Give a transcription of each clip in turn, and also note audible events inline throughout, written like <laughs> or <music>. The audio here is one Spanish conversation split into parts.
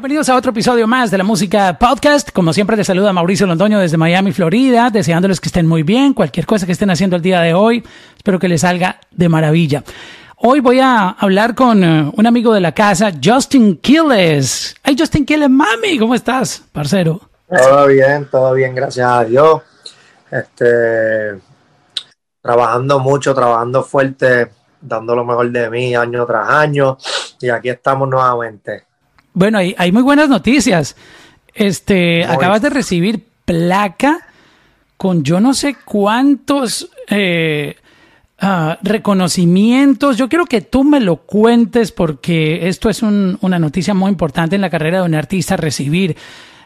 Bienvenidos a otro episodio más de la Música Podcast. Como siempre, les saluda Mauricio Londoño desde Miami, Florida, deseándoles que estén muy bien, cualquier cosa que estén haciendo el día de hoy, espero que les salga de maravilla. Hoy voy a hablar con uh, un amigo de la casa, Justin Quiles. Hey, Justin Quiles, mami, ¿cómo estás, parcero? Todo bien, todo bien, gracias a Dios. Este, trabajando mucho, trabajando fuerte, dando lo mejor de mí año tras año. Y aquí estamos nuevamente. Bueno, hay, hay muy buenas noticias. Este, acabas de recibir placa con yo no sé cuántos eh, uh, reconocimientos. Yo quiero que tú me lo cuentes porque esto es un, una noticia muy importante en la carrera de un artista, recibir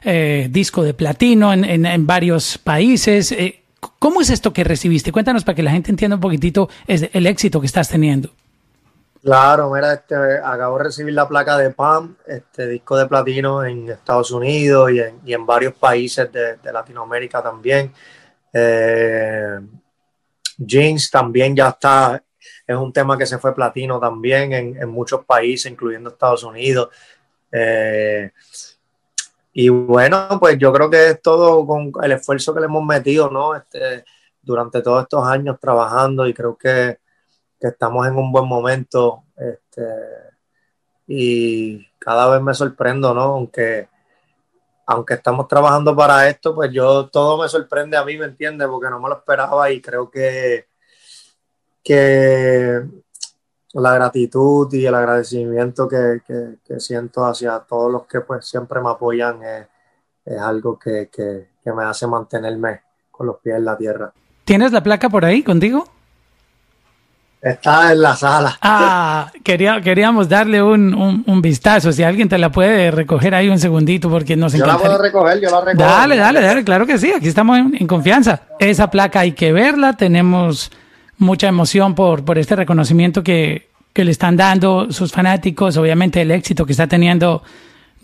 eh, disco de platino en, en, en varios países. Eh, ¿Cómo es esto que recibiste? Cuéntanos para que la gente entienda un poquitito el éxito que estás teniendo. Claro, mira, este, acabo de recibir la placa de PAM, este disco de platino en Estados Unidos y en, varios países de, Latinoamérica también. Eh, Jeans también ya está, es un tema que se fue platino también en, en muchos países, incluyendo Estados Unidos. Eh, y bueno, pues yo creo que es todo con el esfuerzo que le hemos metido, ¿no? Este, durante todos estos años trabajando y creo que que estamos en un buen momento este, y cada vez me sorprendo, ¿no? Aunque, aunque estamos trabajando para esto, pues yo todo me sorprende a mí, ¿me entiendes? Porque no me lo esperaba y creo que, que la gratitud y el agradecimiento que, que, que siento hacia todos los que pues siempre me apoyan es, es algo que, que me hace mantenerme con los pies en la tierra. ¿Tienes la placa por ahí contigo? Está en la sala. Ah, quería, queríamos darle un, un, un, vistazo. Si alguien te la puede recoger ahí un segundito, porque nos encanta. Yo la puedo recoger, yo la recojo. Dale, dale, dale, claro que sí. Aquí estamos en, en, confianza. Esa placa hay que verla. Tenemos mucha emoción por, por este reconocimiento que, que le están dando sus fanáticos. Obviamente, el éxito que está teniendo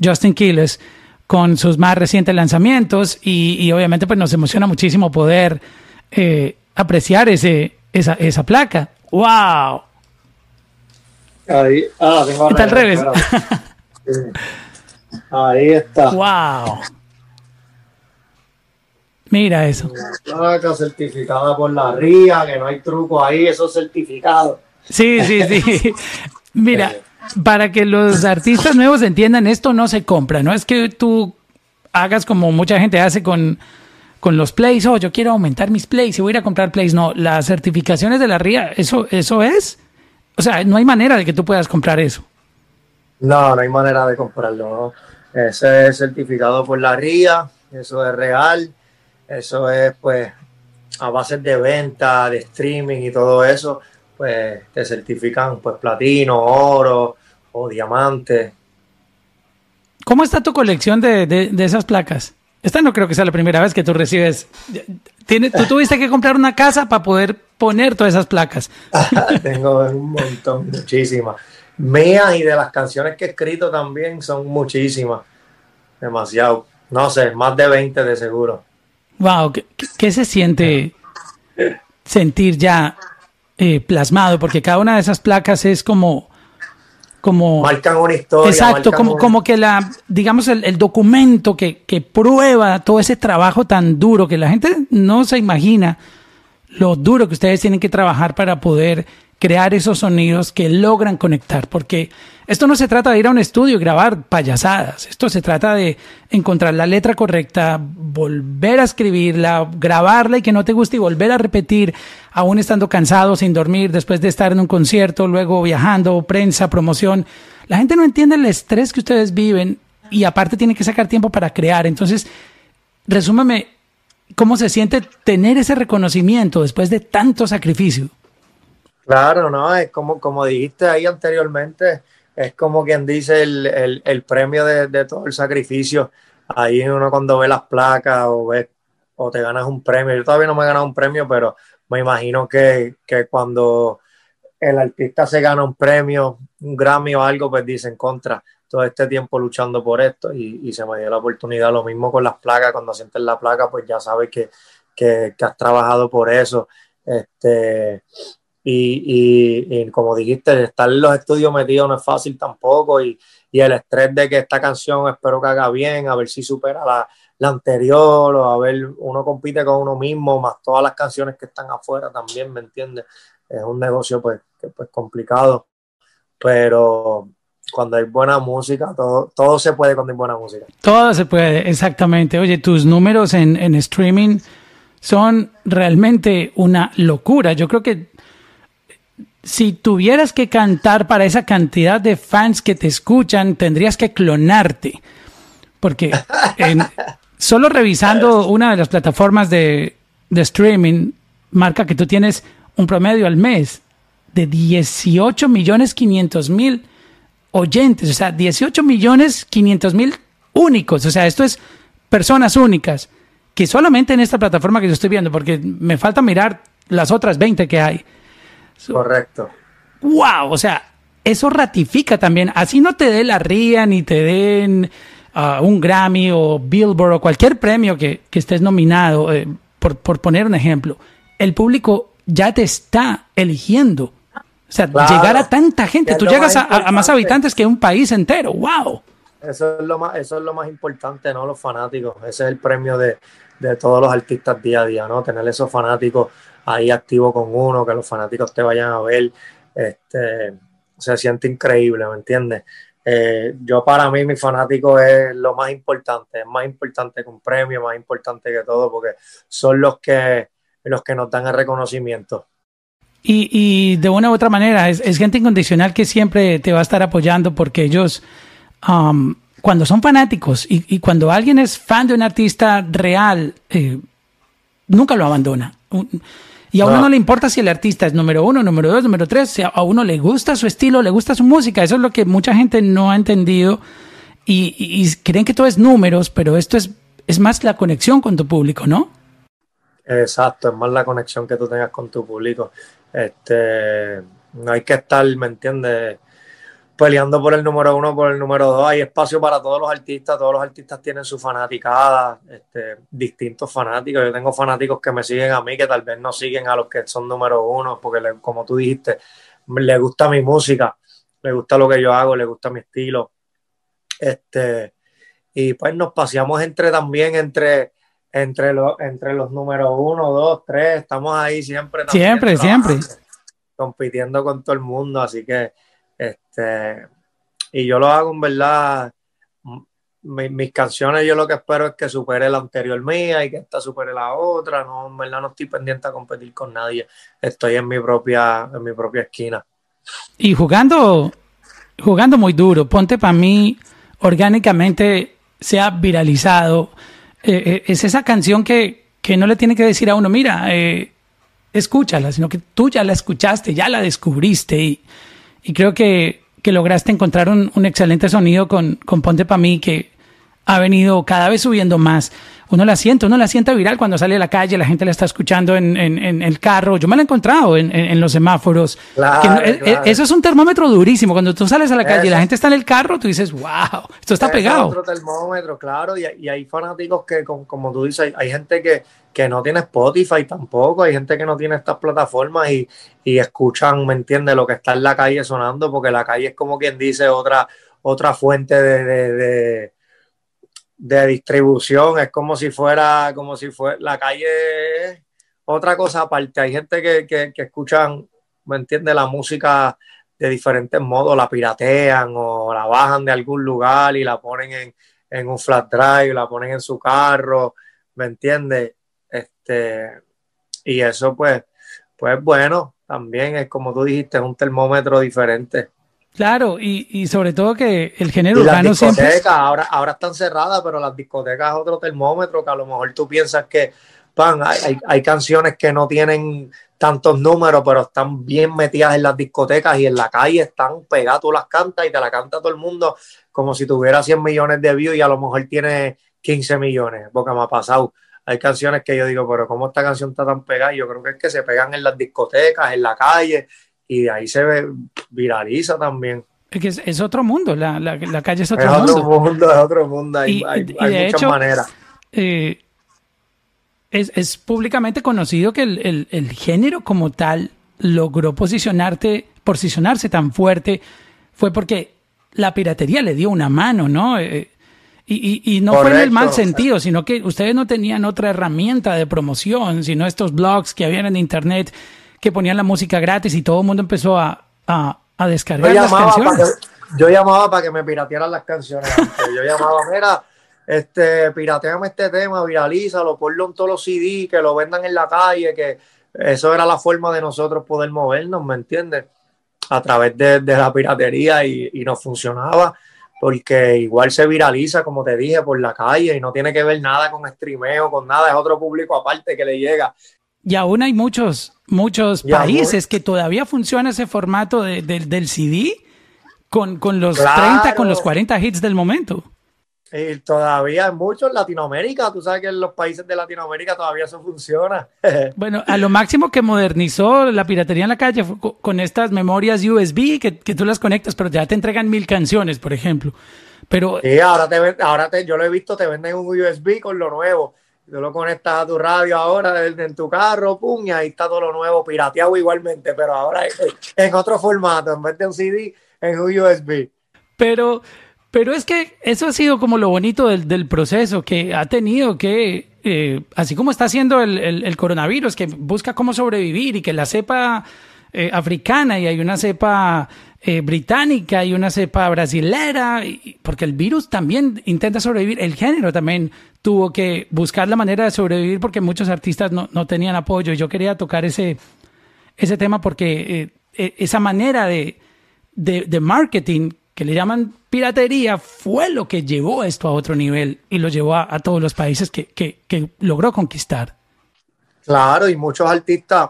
Justin Quiles con sus más recientes lanzamientos. Y, y obviamente, pues nos emociona muchísimo poder eh, apreciar ese, esa, esa placa. ¡Wow! Ahí, ah, tengo está al revés. Sí. Ahí está. ¡Wow! Mira eso. Placa certificada por la RIA, que no hay truco ahí, eso es certificado. Sí, sí, sí. <laughs> Mira, para que los artistas nuevos entiendan, esto no se compra, no es que tú hagas como mucha gente hace con con los plays, oh, yo quiero aumentar mis plays y voy a ir a comprar plays. No, las certificaciones de la RIA, eso, eso es. O sea, no hay manera de que tú puedas comprar eso. No, no hay manera de comprarlo. ¿no? Ese es certificado por la RIA, eso es real, eso es pues a base de venta, de streaming y todo eso, pues te certifican pues platino, oro o diamante. ¿Cómo está tu colección de, de, de esas placas? Esta no creo que sea la primera vez que tú recibes. ¿Tiene, tú tuviste que comprar una casa para poder poner todas esas placas. <laughs> Tengo un montón, muchísimas. Mías y de las canciones que he escrito también son muchísimas. Demasiado. No sé, más de 20 de seguro. Wow, ¿qué, qué se siente sentir ya eh, plasmado? Porque cada una de esas placas es como como marcan una historia. Exacto, como, una... como que la, digamos, el, el documento que, que, prueba todo ese trabajo tan duro que la gente no se imagina lo duro que ustedes tienen que trabajar para poder crear esos sonidos que logran conectar, porque esto no se trata de ir a un estudio y grabar payasadas, esto se trata de encontrar la letra correcta, volver a escribirla, grabarla y que no te guste y volver a repetir, aún estando cansado, sin dormir, después de estar en un concierto, luego viajando, prensa, promoción. La gente no entiende el estrés que ustedes viven y aparte tienen que sacar tiempo para crear. Entonces, resúmame, ¿cómo se siente tener ese reconocimiento después de tanto sacrificio? Claro, no, es como, como dijiste ahí anteriormente, es como quien dice el, el, premio de, de, todo el sacrificio. Ahí uno cuando ve las placas o ve o te ganas un premio, yo todavía no me he ganado un premio, pero me imagino que, que cuando el artista se gana un premio, un Grammy o algo, pues dicen contra todo este tiempo luchando por esto y, y, se me dio la oportunidad. Lo mismo con las placas, cuando sientes la placa, pues ya sabes que, que, que has trabajado por eso. Este, y, y, como dijiste, estar en los estudios metidos no es fácil tampoco y, y, el estrés de que esta canción espero que haga bien, a ver si supera la, la, anterior o a ver, uno compite con uno mismo, más todas las canciones que están afuera también, ¿me entiendes? Es un negocio pues, que, pues complicado, pero cuando hay buena música, todo, todo se puede cuando hay buena música. Todo se puede, exactamente. Oye, tus números en, en streaming son realmente una locura. Yo creo que si tuvieras que cantar para esa cantidad de fans que te escuchan, tendrías que clonarte. Porque <laughs> solo revisando una de las plataformas de, de, streaming, marca que tú tienes un promedio al mes de 18 millones 500 mil oyentes, o sea, 18 millones 500 mil únicos, o sea, esto es personas únicas, que solamente en esta plataforma que yo estoy viendo, porque me falta mirar las otras 20 que hay. Correcto. ¡Wow! O sea, eso ratifica también, así no te dé la ría ni te den uh, un Grammy o Billboard o cualquier premio que, que estés nominado, eh, por, por poner un ejemplo, el público ya te está eligiendo o sea, llegar a tanta gente, tú llegas a, más habitantes que un país entero, wow. Eso es lo más, eso es lo más importante, ¿no? Los fanáticos. Ese es el premio de, todos los artistas día a día, ¿no? Tener esos fanáticos ahí activos con uno, que los fanáticos te vayan a ver. Este, se siente increíble, ¿me entiendes? Eh, yo para mí mi fanático es lo más importante, es más importante que un premio, más importante que todo, porque son los que, los que nos dan el reconocimiento. Y, y, de una u otra manera, es, es, gente incondicional que siempre te va a estar apoyando porque ellos, um, cuando son fanáticos y, y, cuando alguien es fan de un artista real, eh, nunca lo abandona. Y a uno no. le importa si el artista es número uno, número dos, número tres, si a uno le gusta su estilo, le gusta su música. Eso es lo que mucha gente no ha entendido y, y creen que todo es números, pero esto es, es más la conexión con tu público, ¿no? Exacto, es más la conexión que tú tengas con tu público. Este, no hay que estar, ¿me entiendes? Peleando por el número uno, por el número dos. Hay espacio para todos los artistas. Todos los artistas tienen su fanaticada, este, distintos fanáticos. Yo tengo fanáticos que me siguen a mí, que tal vez no siguen a los que son número uno, porque como tú dijiste, le gusta mi música, le gusta lo que yo hago, le gusta mi estilo. Este, y pues nos paseamos entre también entre entre, los entre los números uno, dos, tres, estamos ahí siempre. Siempre, siempre. Compitiendo con todo el mundo, así que, este, y yo lo hago en verdad, mis canciones yo lo que espero es que supere la anterior mía y que esta supere la otra, no, en verdad no estoy pendiente a competir con nadie, estoy en mi propia, en mi propia esquina. Y jugando, jugando muy duro, ponte para mí orgánicamente se ha viralizado. Eh, eh, es esa canción que, que, no le tiene que decir a uno, mira, eh, escúchala, sino que tú ya la escuchaste, ya la descubriste y, y creo que, que, lograste encontrar un, un excelente sonido con, con Ponte Pa' mí que ha venido cada vez subiendo más uno la siente, uno la siente viral cuando sale a la calle, la gente la está escuchando en, en, el carro. Yo me la he encontrado en, en los semáforos. Claro, eh, eh, Eso es un termómetro durísimo. Cuando tú sales a la calle y la gente está en el carro, tú dices, wow, esto está pegado. Es otro termómetro, claro. Y, y, hay fanáticos que, como, tú dices, hay, gente que, que no tiene Spotify tampoco, hay gente que no tiene estas plataformas y, y escuchan, ¿me entiendes?, lo que está en la calle sonando, porque la calle es como quien dice otra, otra fuente de de distribución, es como si fuera, como si fuera, la calle otra cosa aparte, hay gente que, que, que escuchan, ¿me entiende La música de diferentes modos, la piratean o la bajan de algún lugar y la ponen en, en un flat drive, la ponen en su carro, ¿me entiende Este, y eso pues, pues bueno, también es como tú dijiste, es un termómetro diferente. Claro, y, y, sobre todo que el género urbano siempre. Ahora, ahora están cerradas, pero las discotecas es otro termómetro que a lo mejor tú piensas que, pan, hay, hay canciones que no tienen tantos números, pero están bien metidas en las discotecas y en la calle están pegadas, tú las cantas y te la canta todo el mundo como si tuviera 100 millones de views y a lo mejor tiene 15 millones, porque me ha pasado. Hay canciones que yo digo, pero ¿cómo esta canción está tan pegada? Y yo creo que es que se pegan en las discotecas, en la calle, y de ahí se ve, viraliza también. Es que es, otro mundo, la, la, la, calle es otro es mundo. Otro mundo. Es otro mundo, hay, hay, hay muchas maneras. Eh, es, es, públicamente conocido que el, el, el, género como tal logró posicionarte, posicionarse tan fuerte fue porque la piratería le dio una mano, ¿no? Eh, y, y, no fue en el mal sentido, sino que ustedes no tenían otra herramienta de promoción, sino estos blogs que habían en internet que ponían la música gratis y todo el mundo empezó a, a, a descargar las canciones. yo llamaba para que me piratearan las canciones. yo llamaba, <laughs> mira, este, pirateame este tema, viralízalo, ponlo en todos los CD, que lo vendan en la calle, que eso era la forma de nosotros poder movernos, ¿me entiendes? A través de, la piratería y, y nos funcionaba porque igual se viraliza, como te dije, por la calle y no tiene que ver nada con streameo, con nada, es otro público aparte que le llega. Y aún hay muchos, muchos países que todavía funciona ese formato del CD con, con los 30, con los 40 hits del momento. Y todavía en muchos Latinoamérica, tú sabes que en los países de Latinoamérica todavía eso funciona. <laughs> bueno, a lo máximo que modernizó la piratería en la calle fue con estas memorias USB que, que, tú las conectas, pero ya te entregan mil canciones, por ejemplo. Pero sí, ahora te ahora te, yo lo he visto, te venden un USB con lo nuevo. Tú lo conectas a tu radio ahora en tu carro, pum, y ahí está todo lo nuevo, pirateado igualmente, pero ahora en otro formato, en vez de un CD, en un USB. Pero pero es que eso ha sido como lo bonito del, del proceso, que ha tenido que, eh, así como está haciendo el, el, coronavirus, que busca cómo sobrevivir y que la cepa eh, africana y hay una cepa eh, británica y una cepa brasilera, porque el virus también intenta sobrevivir, el género también tuvo que buscar la manera de sobrevivir porque muchos artistas no, no tenían apoyo. Yo quería tocar ese, ese tema porque e, esa manera de, de marketing que le llaman piratería fue lo que llevó esto a otro nivel y lo llevó a, todos los países que, que, logró conquistar. Claro, y muchos artistas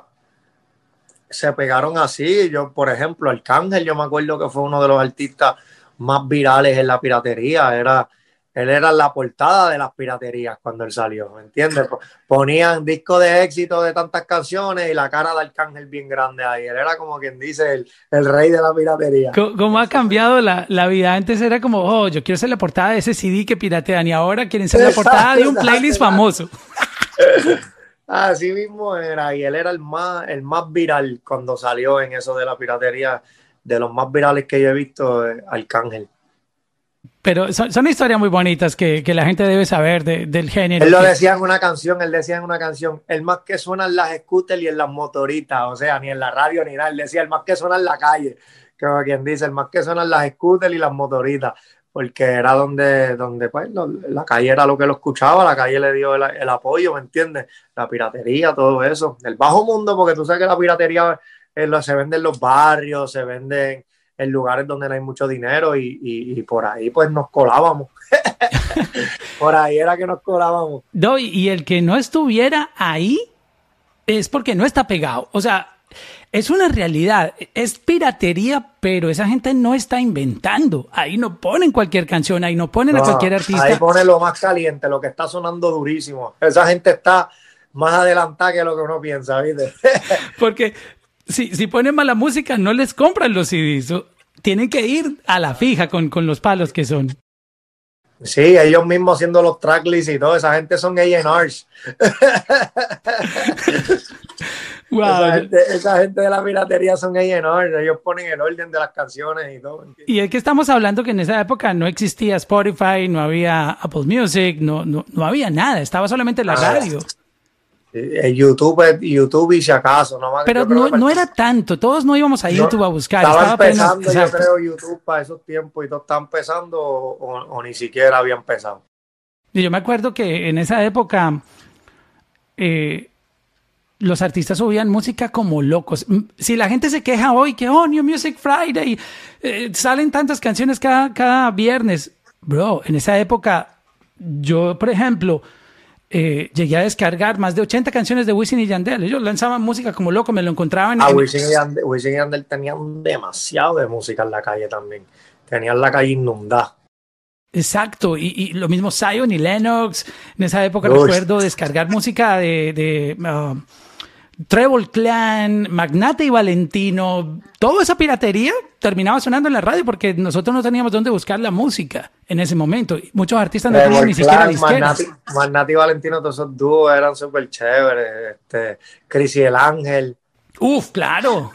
se pegaron así. Yo, por ejemplo, Arcángel, yo me acuerdo que fue uno de los artistas más virales en la piratería. Era él era la portada de las piraterías cuando él salió, ¿me entiendes? Ponían disco de éxito de tantas canciones y la cara de Arcángel bien grande ahí. Él era como quien dice el, el rey de la piratería. ¿Cómo, ha cambiado la, la, vida? Antes era como, oh, yo quiero ser la portada de ese CD que piratean y ahora quieren ser la portada de un playlist famoso. <laughs> Así mismo era, y él era el más, el más viral cuando salió en eso de la piratería, de los más virales que yo he visto, eh, Arcángel. Pero son, historias muy bonitas que, la gente debe saber del género. Él lo decía en una canción, él decía en una canción, el más que suena en las scooters y en las motoritas, o sea, ni en la radio ni nada, él decía el más que suena en la calle, como quien dice, el más que suena en las scooters y las motoritas, porque era donde, donde pues, la calle era lo que lo escuchaba, la calle le dio el, apoyo, ¿me entiendes? La piratería, todo eso, el bajo mundo, porque tú sabes que la piratería eh, se vende en los barrios, se venden en lugares donde no hay mucho dinero y, por ahí pues nos colábamos. <laughs> por ahí era que nos colábamos. No, y el que no estuviera ahí es porque no está pegado. O sea, es una realidad, es piratería, pero esa gente no está inventando. Ahí no ponen cualquier canción, ahí no ponen a cualquier artista. Ahí pone lo más caliente, lo que está sonando durísimo. Esa gente está más adelantada que lo que uno piensa, ¿viste? <laughs> Porque si, si ponen mala música, no les compran los CDs. Tienen que ir a la fija con, con los palos que son. Sí, ellos mismos haciendo los tracklists y todo, esa gente son A&Rs. wow. <laughs> esa, gente, esa, gente, de la piratería son A&Rs, ellos ponen el orden de las canciones y todo. Y es que estamos hablando que en esa época no existía Spotify, no había Apple Music, no, no, no había nada, estaba solamente la ah, radio. YouTube, YouTube y si acaso. No Pero no, era tanto, todos no íbamos a YouTube a buscar. Estaba, empezando, yo creo, YouTube para esos tiempos y todo estaba empezando o, ni siquiera había empezado. Y yo me acuerdo que en esa época eh, los artistas subían música como locos. Si la gente se queja hoy que, oh, New Music Friday, eh, salen tantas canciones cada, cada viernes. Bro, en esa época, yo, por ejemplo, eh, llegué a descargar más de 80 canciones de Wisin y Yandel. Ellos lanzaban música como loco, me lo encontraban. Ah, Wisin, y Yandel, Wisin y Yandel tenían demasiado de música en la calle también. Tenían la calle inundada. Exacto, y, lo mismo Zion y Lennox. En esa época recuerdo descargar música de, de uh, Treble Clan, Magnate y Valentino, toda esa piratería terminaba sonando en la radio porque nosotros no teníamos dónde buscar la música en ese momento. Muchos artistas no tenían ni siquiera disqueras. Magnate, y Valentino, todos esos dúos eran súper chéveres. Este, Chris y el Ángel. Uf, claro.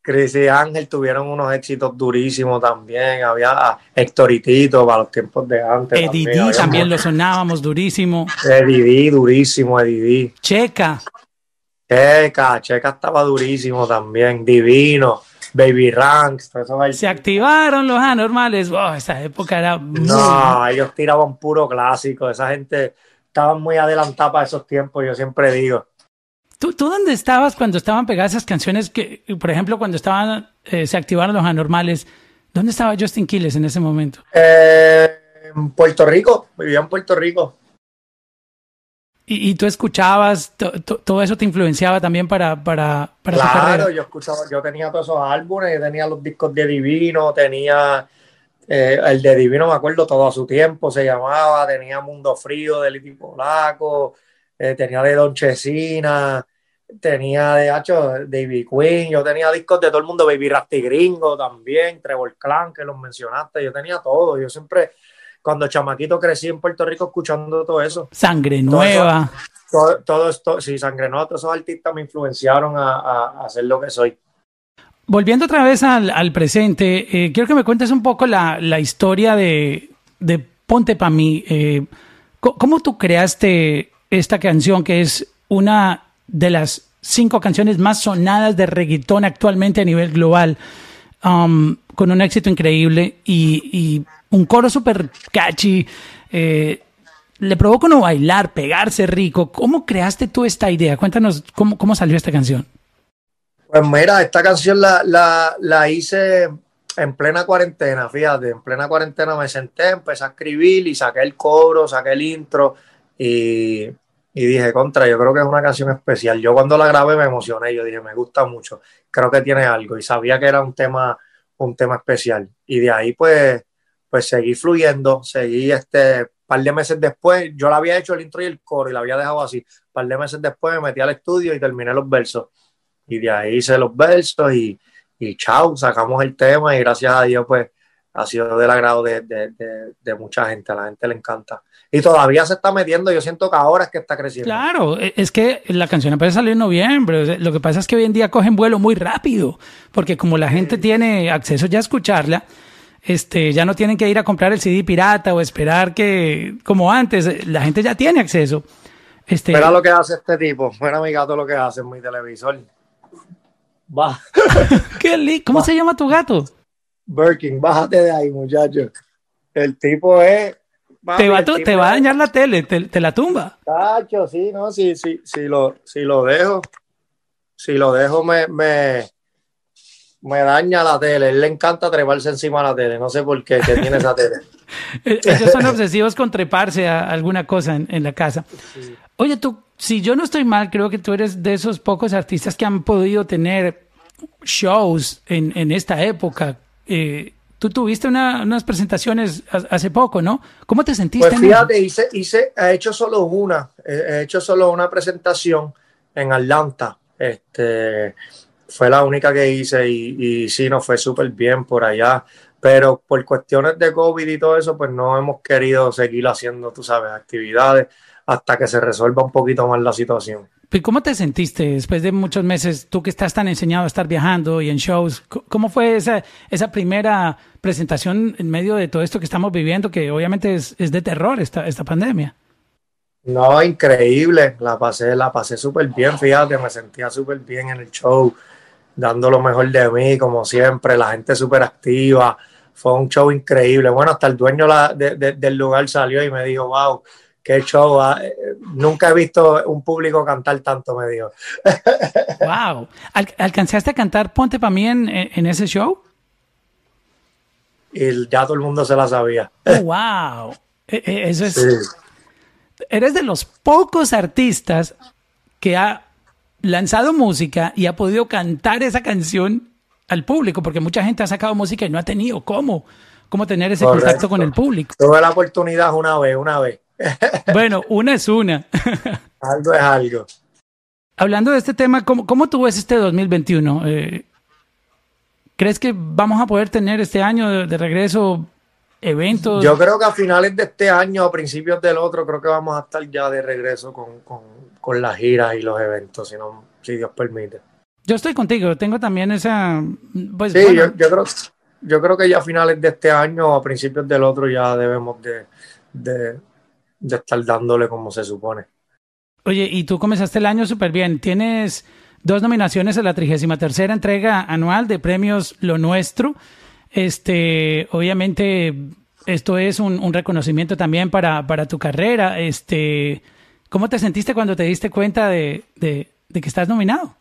Chris y Ángel tuvieron unos éxitos durísimos también. Había Héctor y Tito para los tiempos de antes. Eddie D también, también lo sonábamos durísimo. Eddie D, durísimo, Eddie D. Checa. Checa, Checa estaba durísimo también. Divino. Baby Ranks, Se activaron los anormales. Oh, esa época era. No, ellos tiraban puro clásico. Esa gente estaba muy adelantada para esos tiempos, yo siempre digo. ¿Tú, ¿Tú dónde estabas cuando estaban pegadas esas canciones que, por ejemplo, cuando estaban, eh, se activaron los anormales? ¿Dónde estaba Justin Quiles en ese momento? Eh, en Puerto Rico, vivía en Puerto Rico. ¿Y, tú escuchabas, todo eso te influenciaba también para, para, para Claro, yo escuchaba, yo tenía todos esos álbumes, yo tenía los discos de Divino, tenía eh, el de Divino, me acuerdo, todo a su tiempo se llamaba, tenía Mundo Frío de Liti Polaco, eh, tenía de Don Chesina, tenía de Hacho, David Queen, yo tenía discos de todo el mundo, Baby Rasty Gringo también, Trevor Clan, que los mencionaste, yo tenía todo, yo siempre, cuando chamaquito crecí en Puerto Rico escuchando todo eso. Sangre Nueva. todo, esto, sí, Sangre Nueva, todos esos artistas me influenciaron a, a, hacer lo que soy. Volviendo otra vez al, presente, eh, quiero que me cuentes un poco la, la historia de, de Ponte pa' mí. Eh, ¿Cómo tú creaste esta canción que es una de las cinco canciones más sonadas de reggaetón actualmente a nivel global, um, con un éxito increíble y, un coro súper catchy. Eh, le provoca no bailar, pegarse rico. ¿Cómo creaste tú esta idea? Cuéntanos cómo, cómo salió esta canción. Pues mira, esta canción la, la, la, hice en plena cuarentena, fíjate, en plena cuarentena me senté, empecé a escribir y saqué el coro, saqué el intro y y dije, contra, yo creo que es una canción especial. Yo cuando la grabé me emocioné, yo dije, me gusta mucho, creo que tiene algo y sabía que era un tema, un tema especial. Y de ahí pues, pues seguí fluyendo, seguí este, par de meses después, yo la había hecho el intro y el coro y la había dejado así. Par de meses después me metí al estudio y terminé los versos. Y de ahí hice los versos y, y chao, sacamos el tema y gracias a Dios pues ha sido del agrado de, de, de, mucha gente, a la gente le encanta. Y todavía se está metiendo, yo siento que ahora es que está creciendo. Claro, e, es que la canción puede salir en noviembre, lo que pasa es que hoy en día cogen vuelo muy rápido, porque como la gente tiene acceso ya a escucharla, este, ya no tienen que ir a comprar el CD pirata o esperar que, como antes, la gente ya tiene acceso. Este, Mira lo que hace este tipo, mira mi gato lo que hace en mi televisor. Va. <laughs> ¿Qué ¿Cómo se llama tu gato? Birkin, bájate de ahí, muchacho. El tipo es. te va, te va a dañar la tele, te, la tumba. Tacho, sí, no, sí, sí, sí lo, si lo dejo, si lo dejo me, me, me daña la tele. Él le encanta treparse encima de la tele, no sé por qué, que tiene esa tele. <laughs> E-, ellos son obsesivos con treparse a alguna cosa en, la casa. Oye, tú, si yo no estoy mal, creo que tú eres de esos pocos artistas que han podido tener shows en, en esta época eh, tú tuviste unas presentaciones hace poco, ¿no? ¿Cómo te sentiste? Pues fíjate, hice, hice, he hecho solo una, he hecho solo una presentación en Atlanta. Este, fue la única que hice y, y sí, nos fue súper bien por allá. Pero por cuestiones de COVID y todo eso, pues no hemos querido seguir haciendo, tú sabes, actividades hasta que se resuelva un poquito más la situación. ¿Cómo te sentiste después de muchos meses, tú que estás tan enseñado a estar viajando y en shows? ¿Cómo fue esa, esa primera presentación en medio de todo esto que estamos viviendo, que obviamente es, es de terror esta, esta pandemia? No, increíble, la pasé, la pasé súper bien, fíjate, me sentía súper bien en el show, dando lo mejor de mí, como siempre, la gente súper activa, fue un show increíble. Bueno, hasta el dueño del lugar salió y me dijo, wow, qué show. Ah, nunca he visto un público cantar tanto, me dijo. <laughs> wow. ¿Alcanzaste a cantar Ponte para mí en, en, ese show? Y ya todo el mundo se la sabía. Oh, wow. E, e, eso es. Eres de los pocos artistas que ha lanzado música y ha podido cantar esa canción al público, porque mucha gente ha sacado música y no ha tenido cómo, cómo tener ese contacto con el público. Tuve la oportunidad una vez, una vez. <laughs> Bueno, una es una. <laughs> algo es algo. Hablando de este tema, ¿cómo, cómo tú ves este 2021? Eh, ¿Crees que vamos a poder tener este año de, regreso eventos? Yo creo que a finales de este año, a principios del otro, creo que vamos a estar ya de regreso con, con, con las giras y los eventos, si, no, si Dios permite. Yo estoy contigo, tengo también esa... Pues, sí, yo, creo, yo creo que ya a finales de este año o a principios del otro ya debemos de, estar dándole como se supone. Oye, y tú comenzaste el año súper bien. Tienes dos nominaciones a la 33 entrega anual de premios Lo Nuestro. Este, obviamente, esto es un, reconocimiento también para, para, tu carrera. Este, ¿Cómo te sentiste cuando te diste cuenta de, de que estás nominado?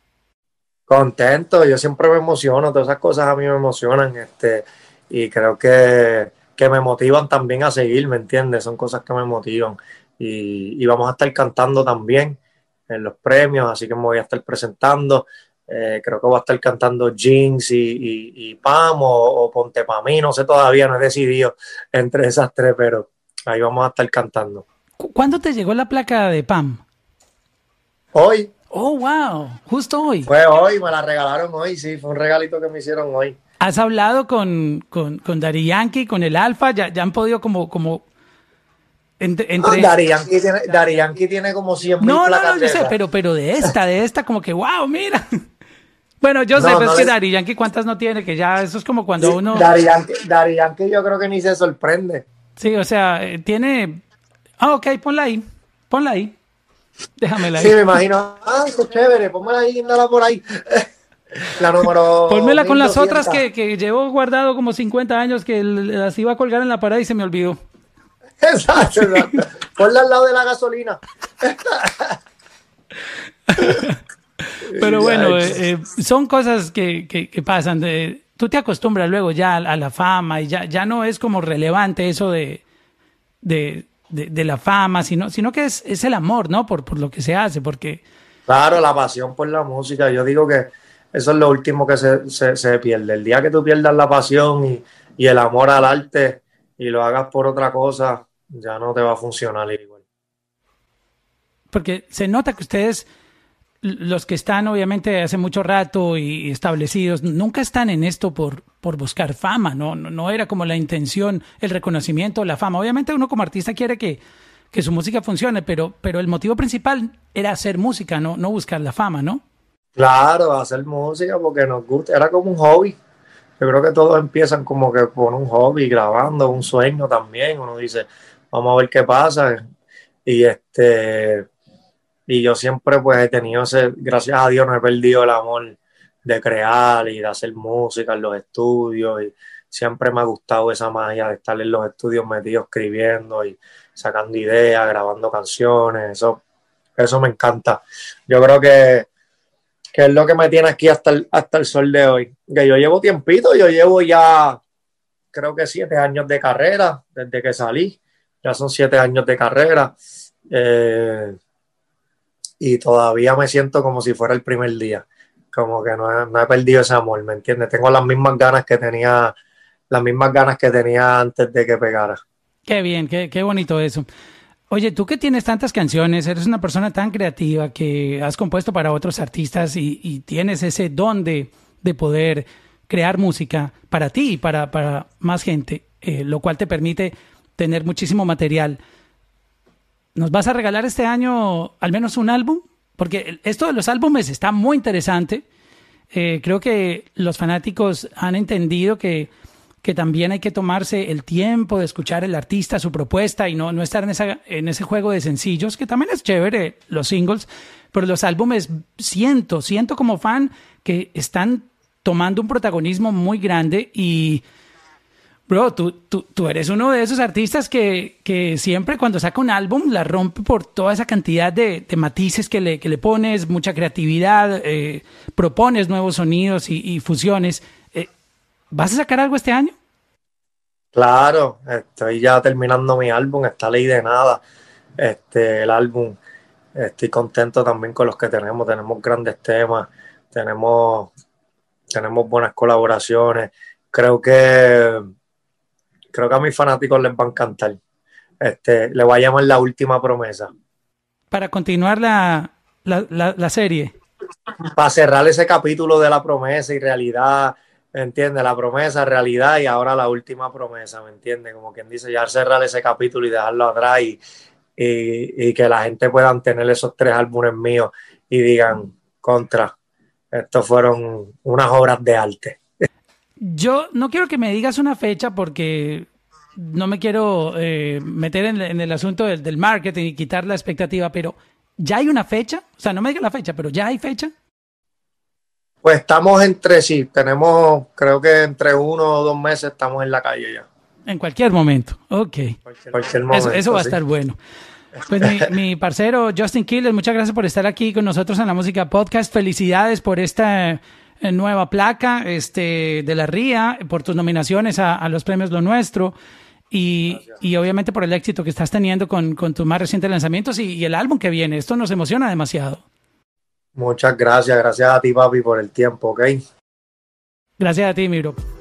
Contento, yo siempre me emociono, todas esas cosas a mí me emocionan, este, y creo que, me motivan también a seguir, ¿me entiendes? Son cosas que me motivan. Y, vamos a estar cantando también en los premios, así que me voy a estar presentando. Eh, creo que voy a estar cantando Jeans y, y, Pam o, Ponte Pa' mí, no sé todavía, no he decidido entre esas tres, pero ahí vamos a estar cantando. ¿Cuándo te llegó la placa de Pam? Hoy. Oh, wow, justo hoy. Fue hoy, me la regalaron hoy, sí, fue un regalito que me hicieron hoy. ¿Has hablado con, con, con Dari Yankee, con el Alfa? ¿Ya, ya han podido como... como entre, entre... Dari, Yankee tiene, Dari Yankee tiene como siempre. No, no, no, yo sé, pero, pero de esta, de esta, como que, wow, mira. <laughs> Bueno, yo sé, pero es que Dari Yankee cuántas no tiene, que ya eso es como cuando uno... Dari Yankee, Dari Yankee yo creo que ni se sorprende. Sí, o sea, eh, tiene... Ah, ok, ponla ahí, ponla ahí. Déjamela ahí. Sí, me imagino. Ah, qué chévere, pónmela ahí, dala por ahí. <laughs> La número. Pónmela con las otras que, que llevo guardado como 50 años que las iba a colgar en la pared y se me olvidó. <laughs> Exacto, exacto. Ponla al lado de la gasolina. <laughs> Pero bueno, eh, eh, son cosas que, que, pasan. De, tú te acostumbras luego ya a, la fama y ya, ya no es como relevante eso de, de, de, la fama, sino, sino que es, es, el amor, ¿no? Por, por lo que se hace, porque... Claro, la pasión por la música. Yo digo que eso es lo último que se, se, pierde. El día que tú pierdas la pasión y, y, el amor al arte y lo hagas por otra cosa, ya no te va a funcionar igual. Porque se nota que ustedes los que están obviamente hace mucho rato y establecidos nunca están en esto por, por buscar fama, ¿no? ¿no? era como la intención, el reconocimiento, la fama. Obviamente uno como artista quiere que, que su música funcione, pero, pero el motivo principal era hacer música, no, no buscar la fama, ¿no? Claro, hacer música porque nos gusta, era como un hobby. Yo creo que todos empiezan como que con un hobby, grabando, un sueño también. Uno dice, vamos a ver qué pasa. Y este y yo siempre pues he tenido ese, gracias a Dios no he perdido el amor de crear y de hacer música en los estudios y siempre me ha gustado esa magia de estar en los estudios metido escribiendo y sacando ideas, grabando canciones, eso, eso me encanta. Yo creo que, que es lo que me tiene aquí hasta el, hasta el sol de hoy. Que yo llevo tiempito, yo llevo ya creo que siete años de carrera desde que salí, ya son siete años de carrera. Eh, y todavía me siento como si fuera el primer día. Como que no he, perdido ese amor, ¿me entiendes? Tengo las mismas ganas que tenía, las mismas ganas que tenía antes de que pegara. Qué bien, qué, qué bonito eso. Oye, tú que tienes tantas canciones, eres una persona tan creativa que has compuesto para otros artistas y, tienes ese don de, poder crear música para ti y para, para más gente, eh, lo cual te permite tener muchísimo material. ¿Nos vas a regalar este año al menos un álbum? Porque esto de los álbumes está muy interesante. Eh, creo que los fanáticos han entendido que, que, también hay que tomarse el tiempo de escuchar el artista, su propuesta y no, no estar en, esa, en ese juego de sencillos, que también es chévere, los singles, pero los álbumes siento, siento como fan que están tomando un protagonismo muy grande y Bro, tú, tú, tú, eres uno de esos artistas que, que, siempre cuando saca un álbum la rompe por toda esa cantidad de, matices que le, que le, pones, mucha creatividad, eh, propones nuevos sonidos y, fusiones. Eh, ¿Vas a sacar algo este año? Claro, estoy ya terminando mi álbum, está ley de nada. Este, el álbum, estoy contento también con los que tenemos, tenemos grandes temas, tenemos, tenemos buenas colaboraciones. Creo que creo que a mis fanáticos les va a encantar. Este, le voy a llamar la última promesa. Para continuar la, la, serie. Para cerrar ese capítulo de la promesa y realidad, ¿entiendes? La promesa, realidad y ahora la última promesa, ¿me entiendes? Como quien dice, ya cerrar ese capítulo y dejarlo atrás y, y, que la gente pueda tener esos tres álbumes míos y digan, contra, estos fueron unas obras de arte. Yo no quiero que me digas una fecha porque no me quiero eh, meter en, el asunto del, del, marketing y quitar la expectativa, pero ¿ya hay una fecha? O sea, no me digas la fecha, pero ¿ya hay fecha? Pues estamos entre sí, tenemos, creo que entre uno o dos meses estamos en la calle ya. En cualquier momento, ok. Cualquier, momento, eso, va a estar bueno. <laughs> Pues mi, parcero Justin Killer, muchas gracias por estar aquí con nosotros en la Música Podcast. Felicidades por esta nueva placa este, de la RIA, por tus nominaciones a, los premios Lo Nuestro y, y, obviamente por el éxito que estás teniendo con, con tus más recientes lanzamientos y, y, el álbum que viene. Esto nos emociona demasiado. Muchas gracias, gracias a ti, papi, por el tiempo, ¿ok? Gracias a ti, mi bro.